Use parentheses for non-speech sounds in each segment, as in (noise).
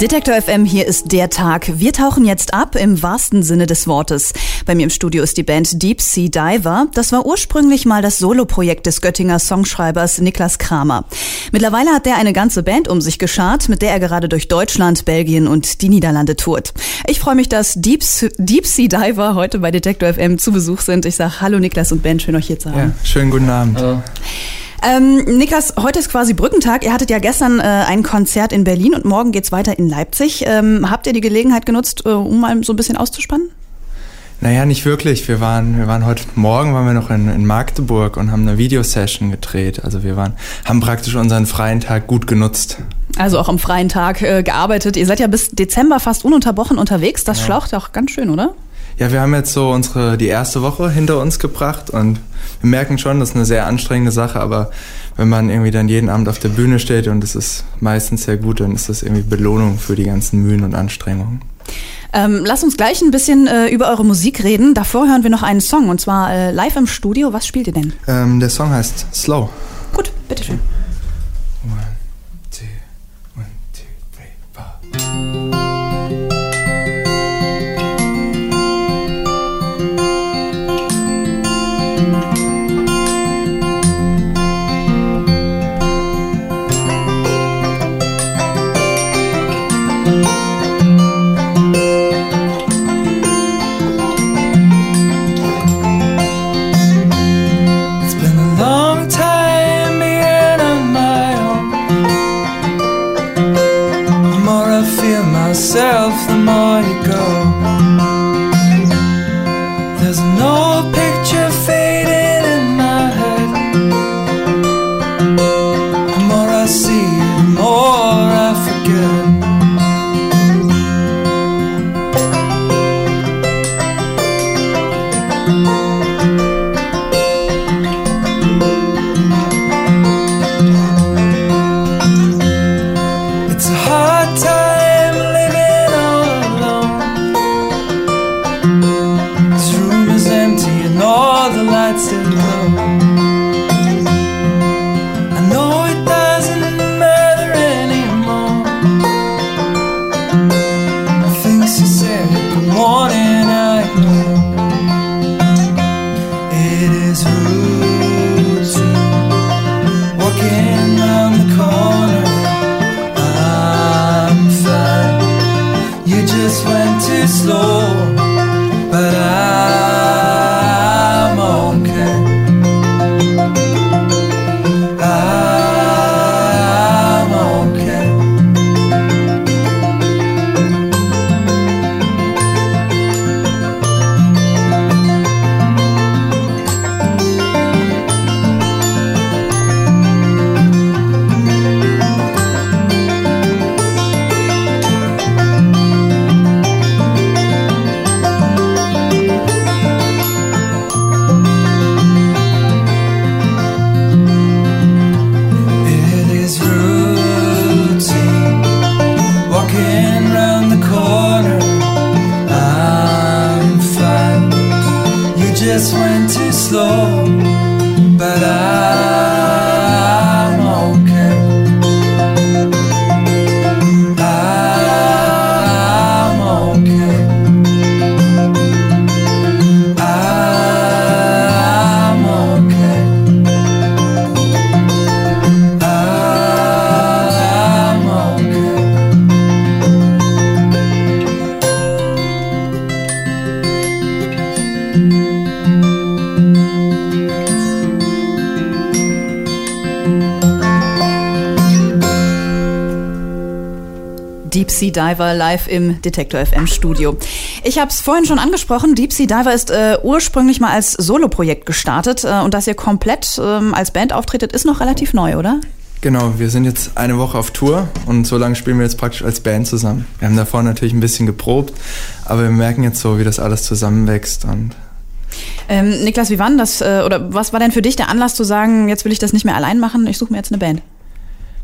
Detektor FM, hier ist der Tag. Wir tauchen jetzt ab im wahrsten Sinne des Wortes. Bei mir im Studio ist die Band Deep Sea Diver. Das war ursprünglich mal das Soloprojekt des Göttinger Songschreibers Niklas Kramer. Mittlerweile hat der eine ganze Band um sich geschart, mit der er gerade durch Deutschland, Belgien und die Niederlande tourt. Ich freue mich, dass Deep, Deep Sea Diver heute bei Detektor FM zu Besuch sind. Ich sage Hallo Niklas und Ben, schön euch hier zu haben. Ja, schönen guten Abend. Hallo. Ähm, Niklas, heute ist quasi Brückentag. Ihr hattet ja gestern äh, ein Konzert in Berlin und morgen geht's weiter in Leipzig. Ähm, habt ihr die Gelegenheit genutzt, äh, um mal so ein bisschen auszuspannen? Naja, nicht wirklich. Wir waren, wir waren heute Morgen waren wir noch in, in Magdeburg und haben eine Videosession gedreht. Also wir waren, haben praktisch unseren freien Tag gut genutzt. Also auch am freien Tag äh, gearbeitet. Ihr seid ja bis Dezember fast ununterbrochen unterwegs. Das ja. schlaucht auch ganz schön, oder? Ja, wir haben jetzt so unsere die erste Woche hinter uns gebracht und wir merken schon, das ist eine sehr anstrengende Sache, aber wenn man irgendwie dann jeden Abend auf der Bühne steht und es ist meistens sehr gut, dann ist das irgendwie Belohnung für die ganzen Mühen und Anstrengungen. Ähm, lass uns gleich ein bisschen äh, über eure Musik reden. Davor hören wir noch einen Song und zwar äh, live im Studio. Was spielt ihr denn? Ähm, der Song heißt Slow. Gut, bitteschön. just went too slow. Deep Sea Diver live im Detektor FM Studio. Ich habe es vorhin schon angesprochen, Deep Sea Diver ist äh, ursprünglich mal als Soloprojekt gestartet äh, und dass ihr komplett ähm, als Band auftretet, ist noch relativ neu, oder? Genau, wir sind jetzt eine Woche auf Tour und so lange spielen wir jetzt praktisch als Band zusammen. Wir haben davor natürlich ein bisschen geprobt, aber wir merken jetzt so, wie das alles zusammenwächst und ähm, Niklas, wie war denn das, äh, oder was war denn für dich der Anlass zu sagen, jetzt will ich das nicht mehr allein machen, ich suche mir jetzt eine Band?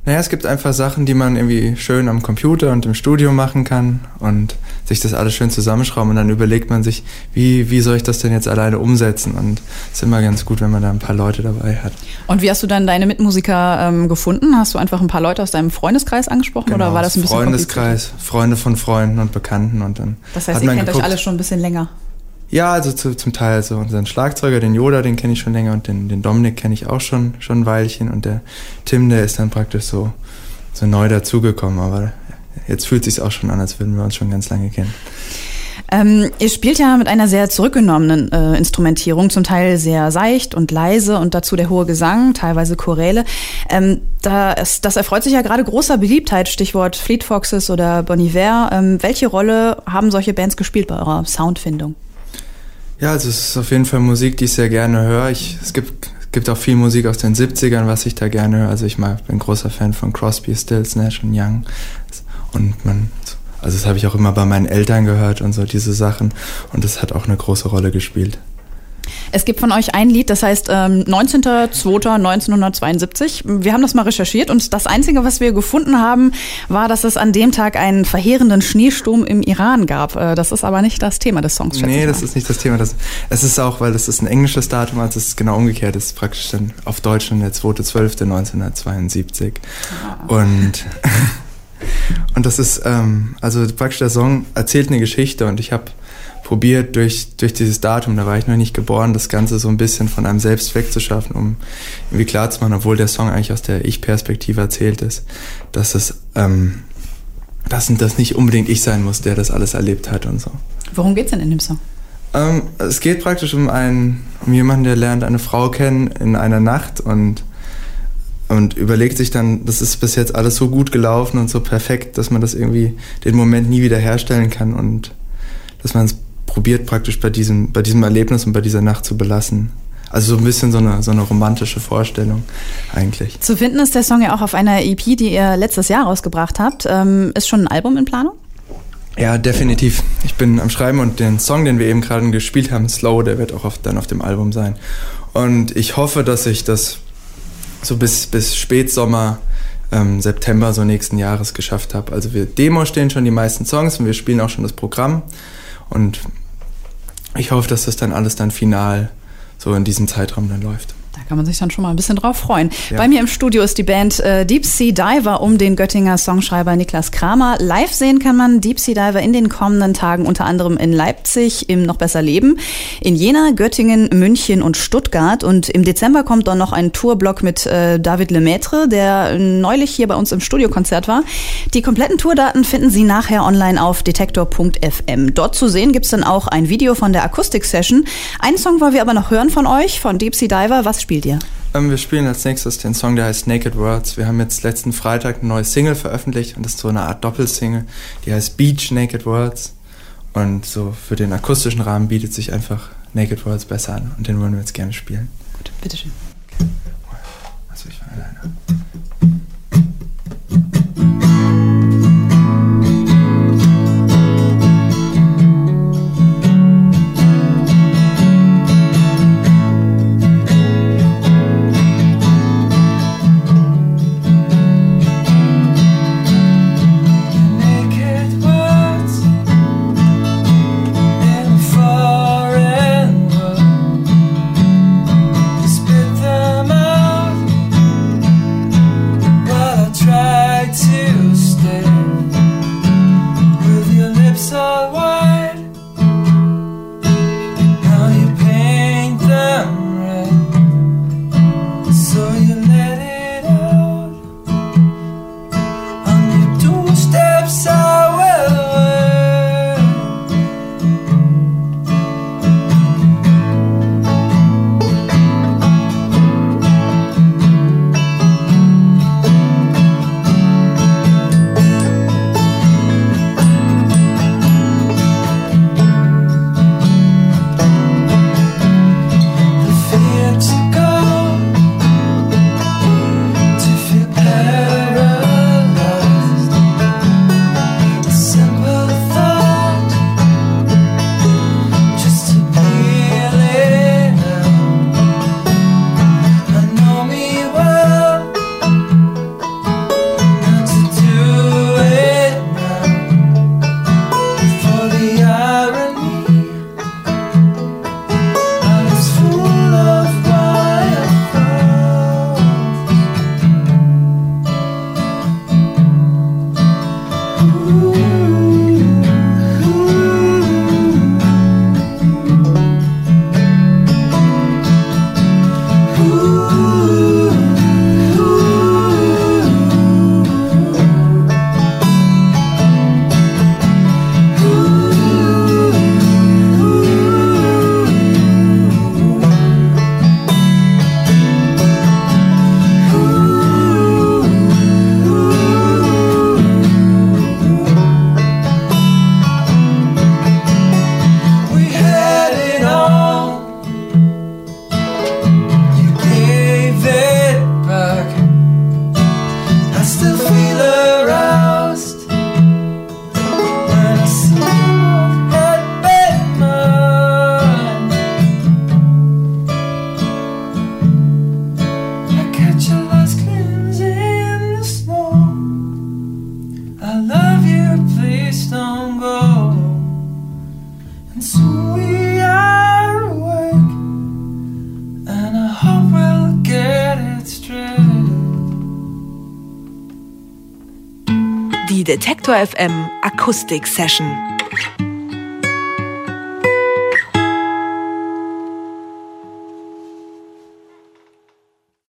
Naja, es gibt einfach Sachen, die man irgendwie schön am Computer und im Studio machen kann und sich das alles schön zusammenschrauben und dann überlegt man sich, wie, wie soll ich das denn jetzt alleine umsetzen? Und es ist immer ganz gut, wenn man da ein paar Leute dabei hat. Und wie hast du dann deine Mitmusiker ähm, gefunden? Hast du einfach ein paar Leute aus deinem Freundeskreis angesprochen genau, oder war das ein bisschen Freundeskreis, Freunde von Freunden und Bekannten und dann. Das heißt, ihr kennt geguckt, euch alle schon ein bisschen länger. Ja, also zu, zum Teil. Also unseren Schlagzeuger, den Yoda, den kenne ich schon länger und den, den Dominik kenne ich auch schon, schon ein Weilchen. Und der Tim, der ist dann praktisch so, so neu dazugekommen. Aber jetzt fühlt sich auch schon an, als würden wir uns schon ganz lange kennen. Ähm, ihr spielt ja mit einer sehr zurückgenommenen äh, Instrumentierung, zum Teil sehr seicht und leise und dazu der hohe Gesang, teilweise Choräle. Ähm, das, das erfreut sich ja gerade großer Beliebtheit, Stichwort Fleet Foxes oder Bon Iver. Ähm, welche Rolle haben solche Bands gespielt bei eurer Soundfindung? Ja, also es ist auf jeden Fall Musik, die ich sehr gerne höre. Ich, es gibt, gibt auch viel Musik aus den 70ern, was ich da gerne höre. Also ich mag, bin großer Fan von Crosby, Stills, Nash und Young. Und man, also das habe ich auch immer bei meinen Eltern gehört und so diese Sachen. Und das hat auch eine große Rolle gespielt. Es gibt von euch ein Lied, das heißt ähm, 19.02.1972. Wir haben das mal recherchiert und das Einzige, was wir gefunden haben, war, dass es an dem Tag einen verheerenden Schneesturm im Iran gab. Äh, das ist aber nicht das Thema des Songs. Nee, das ist nicht das Thema. Das, es ist auch, weil das ist ein englisches Datum, also es ist genau umgekehrt. Es ist praktisch dann auf Deutsch dann der 2.12.1972. Ah. Und (laughs) und das ist, ähm, also praktisch der Song erzählt eine Geschichte und ich habe probiert, durch, durch dieses Datum, da war ich noch nicht geboren, das Ganze so ein bisschen von einem selbst wegzuschaffen, um irgendwie klarzumachen, obwohl der Song eigentlich aus der Ich-Perspektive erzählt ist, dass es, ähm, dass das nicht unbedingt ich sein muss, der das alles erlebt hat und so. Worum geht's denn in dem Song? Ähm, es geht praktisch um einen, um jemanden, der lernt eine Frau kennen in einer Nacht und und überlegt sich dann, das ist bis jetzt alles so gut gelaufen und so perfekt, dass man das irgendwie den Moment nie wieder herstellen kann und dass man es probiert praktisch bei diesem, bei diesem Erlebnis und bei dieser Nacht zu belassen. Also so ein bisschen so eine, so eine romantische Vorstellung eigentlich. Zu finden ist der Song ja auch auf einer EP, die ihr letztes Jahr rausgebracht habt. Ähm, ist schon ein Album in Planung? Ja, definitiv. Ich bin am Schreiben und den Song, den wir eben gerade gespielt haben, Slow, der wird auch auf, dann auf dem Album sein. Und ich hoffe, dass ich das so bis, bis Spätsommer, ähm, September so nächsten Jahres geschafft habe. Also wir Demo stehen schon die meisten Songs und wir spielen auch schon das Programm. Und ich hoffe, dass das dann alles dann final so in diesem Zeitraum dann läuft kann man sich dann schon mal ein bisschen drauf freuen. Ja. Bei mir im Studio ist die Band äh, Deep Sea Diver um den Göttinger Songschreiber Niklas Kramer. Live sehen kann man Deep Sea Diver in den kommenden Tagen unter anderem in Leipzig im Noch besser Leben, in Jena, Göttingen, München und Stuttgart. Und im Dezember kommt dann noch ein Tourblock mit äh, David Lemaitre, der neulich hier bei uns im Studiokonzert war. Die kompletten Tourdaten finden Sie nachher online auf detektor.fm. Dort zu sehen gibt es dann auch ein Video von der Akustik-Session. Einen Song wollen wir aber noch hören von euch, von Deep Sea Diver. Was spielt spielt ihr? Ähm, wir spielen als nächstes den Song, der heißt Naked Words. Wir haben jetzt letzten Freitag eine neue Single veröffentlicht und das ist so eine Art Doppelsingle, die heißt Beach Naked Words. Und so für den akustischen Rahmen bietet sich einfach Naked Words besser an und den wollen wir jetzt gerne spielen. Gut, bitteschön. Okay. Also ich fange alleine until we are awake, and I hope we'll get it straight. Die Detektor FM Akustik Session.